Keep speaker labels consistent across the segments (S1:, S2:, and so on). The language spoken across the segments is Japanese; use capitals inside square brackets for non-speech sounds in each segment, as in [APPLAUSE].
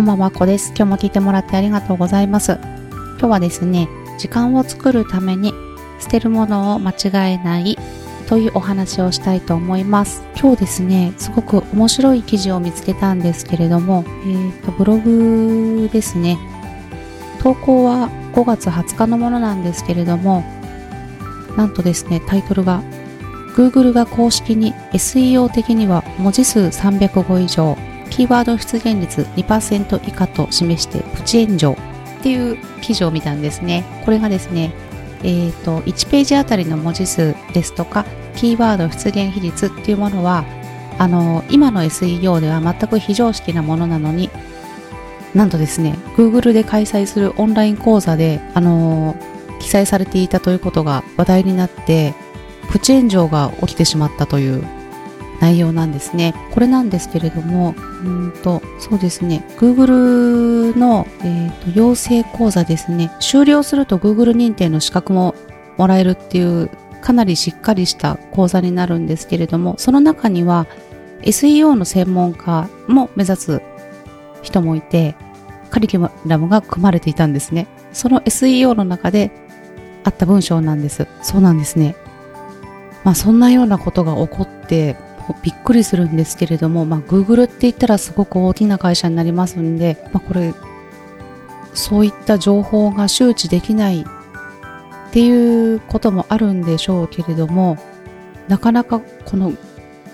S1: こんばんは、こです。今日も聞いてもらってありがとうございます。今日はですね、時間を作るために捨てるものを間違えないというお話をしたいと思います。今日ですね、すごく面白い記事を見つけたんですけれども、えーと、ブログですね。投稿は5月20日のものなんですけれども、なんとですね、タイトルが Google が公式に SEO 的には文字数305以上キーワード出現率2%以下と示してプチ炎上っていう記事を見たんですね。これがですね、えっ、ー、と、1ページあたりの文字数ですとか、キーワード出現比率っていうものは、あの、今の SEO では全く非常識なものなのに、なんとですね、Google で開催するオンライン講座で、あの、記載されていたということが話題になって、プチ炎上が起きてしまったという内容なんですね。これなんですけれども、うんと、そうですね、Google の、えーと、養成講座ですね、終了すると Google 認定の資格ももらえるっていう、かなりしっかりした講座になるんですけれども、その中には SEO の専門家も目指す人もいて、カリキュラムが組まれていたんですね。その SEO の中であった文章なんです。そうなんですね。まあそんなようなことが起こってびっくりするんですけれども、まあ、Google って言ったらすごく大きな会社になりますんで、まあ、これ、そういった情報が周知できないっていうこともあるんでしょうけれども、なかなかこの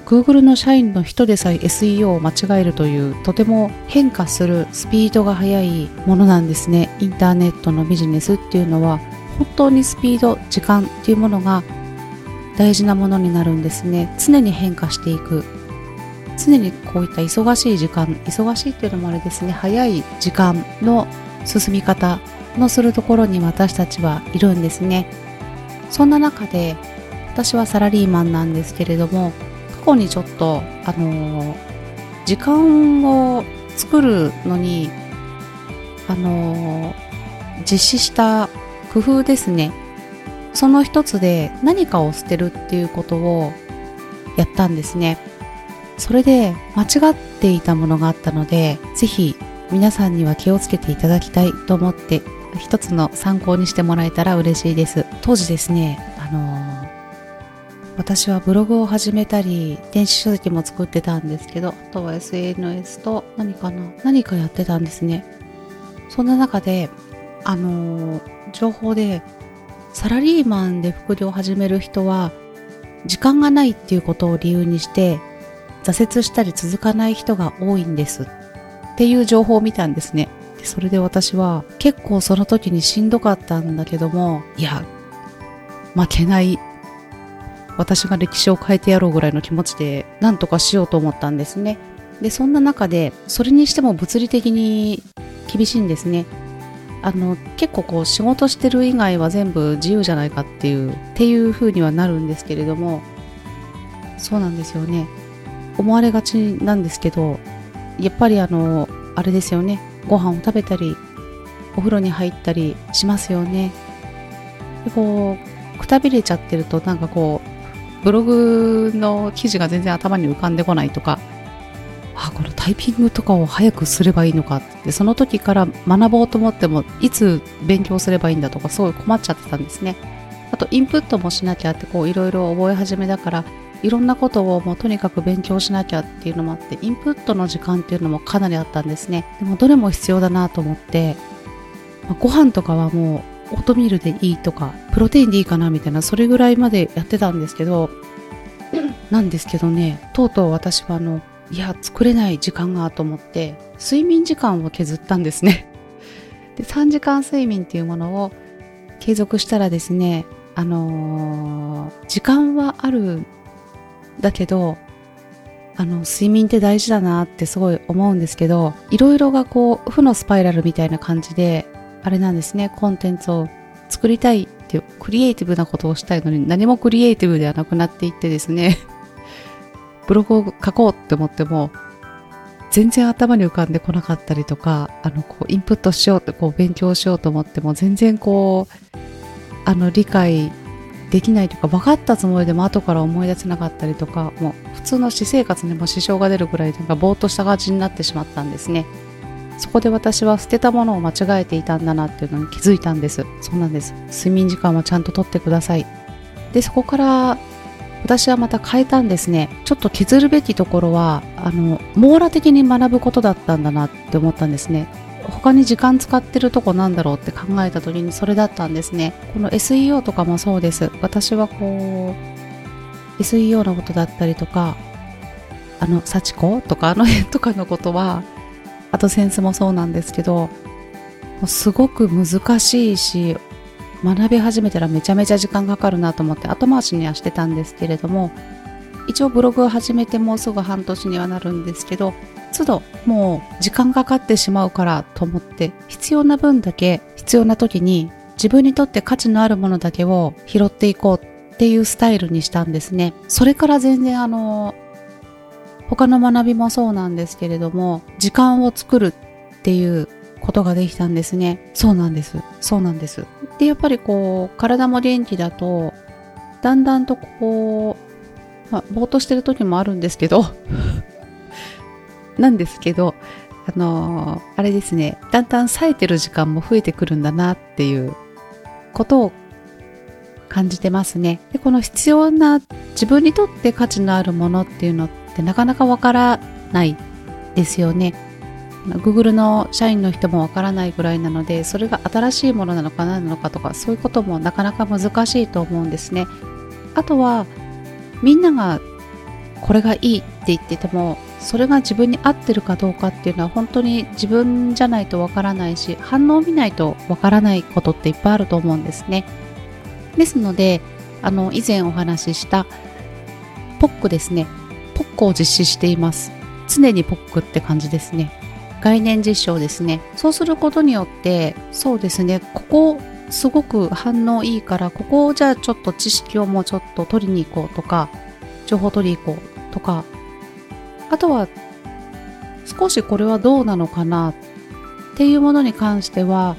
S1: Google の社員の人でさえ SEO を間違えるというとても変化するスピードが速いものなんですね。インターネットのビジネスっていうのは本当にスピード、時間っていうものが大事なものになるんですね。常に変化していく。常にこういった忙しい時間忙しいっていうのもあれですね。早い時間の進み方のするところに私たちはいるんですね。そんな中で私はサラリーマンなんですけれども過去にちょっとあのー、時間を作るのにあのー、実施した工夫ですね。その一つで何かを捨てるっていうことをやったんですね。それで間違っていたものがあったので、ぜひ皆さんには気をつけていただきたいと思って一つの参考にしてもらえたら嬉しいです。当時ですね、あの、私はブログを始めたり、電子書籍も作ってたんですけど、あとは SNS と何かな何かやってたんですね。そんな中で、あの、情報でサラリーマンで副業を始める人は時間がないっていうことを理由にして挫折したり続かない人が多いんですっていう情報を見たんですね。でそれで私は結構その時にしんどかったんだけども、いや、負けない。私が歴史を変えてやろうぐらいの気持ちで何とかしようと思ったんですね。で、そんな中で、それにしても物理的に厳しいんですね。あの結構こう仕事してる以外は全部自由じゃないかっていうっていう風にはなるんですけれどもそうなんですよね。思われがちなんですけどやっぱりあのあれですよね。ご飯を食べたりお風呂に入ったりしますよね。でこうくたびれちゃってるとなんかこうブログの記事が全然頭に浮かんでこないとかタイピングとかを早くすればいいのかってその時から学ぼうと思ってもいつ勉強すればいいんだとかすごい困っちゃってたんですね。あとインプットもしなきゃってこういろいろ覚え始めだからいろんなことをもうとにかく勉強しなきゃっていうのもあってインプットの時間っていうのもかなりあったんですね。でもどれも必要だなと思って、まあ、ご飯とかはもうオートミールでいいとかプロテインでいいかなみたいなそれぐらいまでやってたんですけどなんですけどねとうとう私はあのいや作れない時間がと思って睡眠時間を削ったんですね。[LAUGHS] で3時間睡眠っていうものを継続したらですねあのー、時間はあるだけどあの睡眠って大事だなってすごい思うんですけどいろいろがこう負のスパイラルみたいな感じであれなんですねコンテンツを作りたいっていうクリエイティブなことをしたいのに何もクリエイティブではなくなっていってですね。[LAUGHS] ブログを書こうって思っても、全然頭に浮かんでこなかったりとか、あの、こう、インプットしようって、こう、勉強しようと思っても、全然こう、あの、理解できないというか、分かったつもりでも後から思い出せなかったりとか、もう、普通の私生活にも支障が出るぐらい、なんか、ぼーっとした感じになってしまったんですね。そこで私は捨てたものを間違えていたんだなっていうのに気づいたんです。そうなんです。睡眠時間はちゃんととってください。でそこから私はまた変えたんですね。ちょっと削るべきところはあの網羅的に学ぶことだったんだなって思ったんですね。他に時間使ってるとこなんだろうって考えた時にそれだったんですね。この SEO とかもそうです。私はこう SEO のことだったりとかあの幸子とかあの辺とかのことはあとセンスもそうなんですけどすごく難しいし学び始めたらめちゃめちゃ時間かかるなと思って後回しにはしてたんですけれども一応ブログを始めてもうすぐ半年にはなるんですけど都度もう時間かかってしまうからと思って必要な分だけ必要な時に自分にとって価値のあるものだけを拾っていこうっていうスタイルにしたんですね。それから全然あの他の学びもそうなんですけれども時間を作るっていうことができたんですね。そうなんです。そうなんです。で、やっぱりこう、体も元気だと、だんだんとこう、まあ、ぼーっとしてる時もあるんですけど [LAUGHS] なんですけど、あのー、あれですね、だんだん冴えてる時間も増えてくるんだなっていうことを感じてますね。で、この必要な自分にとって価値のあるものっていうのってなかなかわからないですよね。Google の社員の人もわからないぐらいなのでそれが新しいものなのか何なのかとかそういうこともなかなか難しいと思うんですね。あとはみんながこれがいいって言っててもそれが自分に合ってるかどうかっていうのは本当に自分じゃないとわからないし反応を見ないとわからないことっていっぱいあると思うんですね。ですのであの以前お話ししたポックですね。ポックを実施しています。常にポックって感じですね。概念実証ですね。そうすることによってそうですねここすごく反応いいからここをじゃあちょっと知識をもうちょっと取りに行こうとか情報取りに行こうとかあとは少しこれはどうなのかなっていうものに関しては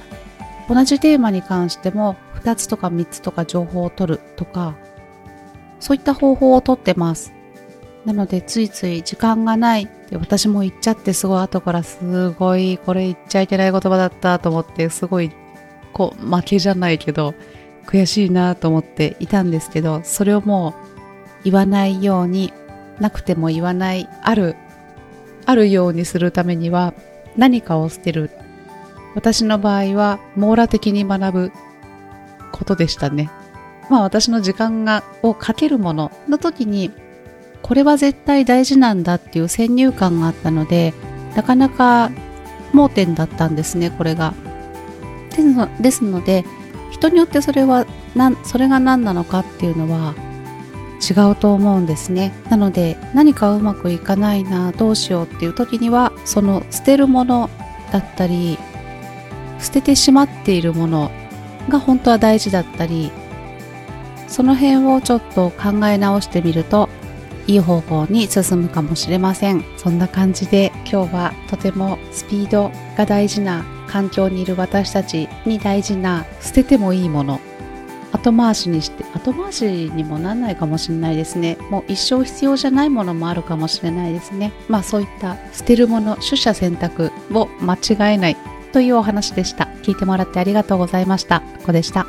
S1: 同じテーマに関しても2つとか3つとか情報を取るとかそういった方法をとってます。なのでついつい時間がないって私も言っちゃってすごい後からすごいこれ言っちゃいけない言葉だったと思ってすごいこう負けじゃないけど悔しいなと思っていたんですけどそれをもう言わないようになくても言わないあるあるようにするためには何かを捨てる。私の場合は網羅的に学ぶことでしたね。まあ私の時間がをかけるものの時にこれは絶対大事なんだっていう先入観があったのでなかなか盲点だったんですねこれが。ですので人によってそれはなそれが何なのかっていうのは違うと思うんですねなので何かうまくいかないなどうしようっていう時にはその捨てるものだったり捨ててしまっているものが本当は大事だったりその辺をちょっと考え直してみるといい方向に進むかもしれません。そんな感じで今日はとてもスピードが大事な環境にいる私たちに大事な捨ててもいいもの。後回しにして後回しにもなんないかもしれないですね。もう一生必要じゃないものもあるかもしれないですね。まあそういった捨てるもの取捨選択を間違えないというお話でした。聞いてもらってありがとうございました。ここでした。